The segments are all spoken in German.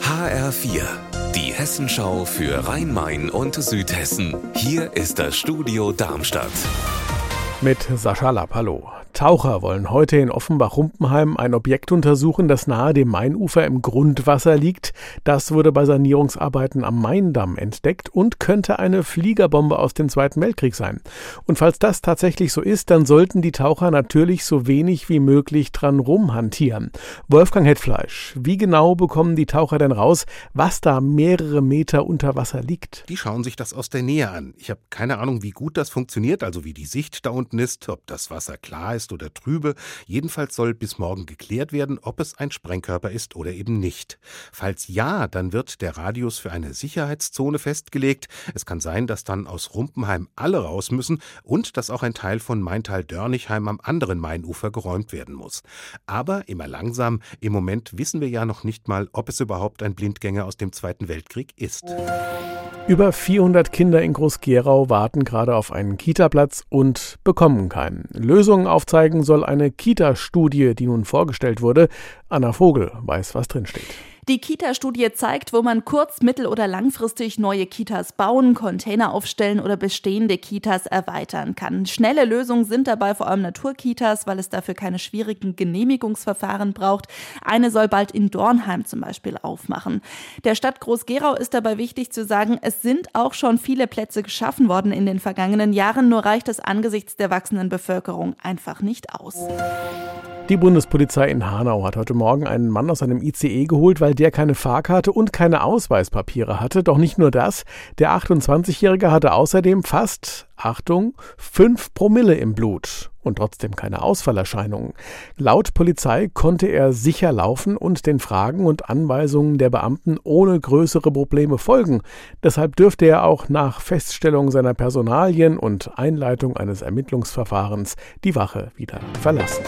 HR4, die Hessenschau für Rhein-Main und Südhessen. Hier ist das Studio Darmstadt. Mit Sascha Lapp, hallo. Taucher wollen heute in Offenbach-Rumpenheim ein Objekt untersuchen, das nahe dem Mainufer im Grundwasser liegt. Das wurde bei Sanierungsarbeiten am Maindamm entdeckt und könnte eine Fliegerbombe aus dem Zweiten Weltkrieg sein. Und falls das tatsächlich so ist, dann sollten die Taucher natürlich so wenig wie möglich dran rumhantieren. Wolfgang Hetfleisch, wie genau bekommen die Taucher denn raus, was da mehrere Meter unter Wasser liegt? Die schauen sich das aus der Nähe an. Ich habe keine Ahnung, wie gut das funktioniert, also wie die Sicht da unten ist, ob das Wasser klar ist ist oder trübe. Jedenfalls soll bis morgen geklärt werden, ob es ein Sprengkörper ist oder eben nicht. Falls ja, dann wird der Radius für eine Sicherheitszone festgelegt. Es kann sein, dass dann aus Rumpenheim alle raus müssen und dass auch ein Teil von Maintal-Dörnigheim am anderen Mainufer geräumt werden muss. Aber immer langsam. Im Moment wissen wir ja noch nicht mal, ob es überhaupt ein Blindgänger aus dem Zweiten Weltkrieg ist. Über 400 Kinder in Groß-Gerau warten gerade auf einen Kitaplatz und bekommen keinen. Lösungen aufzeigen soll eine Kita-Studie, die nun vorgestellt wurde. Anna Vogel weiß, was drinsteht. Die Kita-Studie zeigt, wo man kurz-, mittel- oder langfristig neue Kitas bauen, Container aufstellen oder bestehende Kitas erweitern kann. Schnelle Lösungen sind dabei vor allem Naturkitas, weil es dafür keine schwierigen Genehmigungsverfahren braucht. Eine soll bald in Dornheim zum Beispiel aufmachen. Der Stadt Groß-Gerau ist dabei wichtig zu sagen, es sind auch schon viele Plätze geschaffen worden in den vergangenen Jahren, nur reicht es angesichts der wachsenden Bevölkerung einfach nicht aus. Die Bundespolizei in Hanau hat heute Morgen einen Mann aus einem ICE geholt, weil der keine Fahrkarte und keine Ausweispapiere hatte. Doch nicht nur das, der 28-Jährige hatte außerdem fast, Achtung, 5 Promille im Blut und trotzdem keine Ausfallerscheinungen. Laut Polizei konnte er sicher laufen und den Fragen und Anweisungen der Beamten ohne größere Probleme folgen. Deshalb dürfte er auch nach Feststellung seiner Personalien und Einleitung eines Ermittlungsverfahrens die Wache wieder verlassen.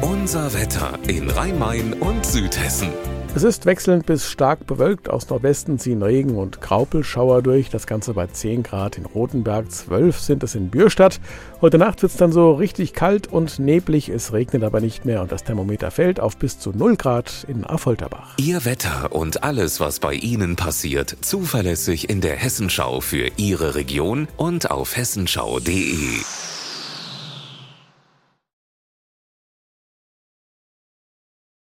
Unser Wetter in Rhein-Main und Südhessen. Es ist wechselnd bis stark bewölkt. Aus Nordwesten ziehen Regen- und Graupelschauer durch. Das Ganze bei 10 Grad in Rothenberg, 12 sind es in Bürstadt. Heute Nacht wird es dann so richtig kalt und neblig. Es regnet aber nicht mehr und das Thermometer fällt auf bis zu 0 Grad in Affolterbach. Ihr Wetter und alles, was bei Ihnen passiert, zuverlässig in der Hessenschau für Ihre Region und auf hessenschau.de.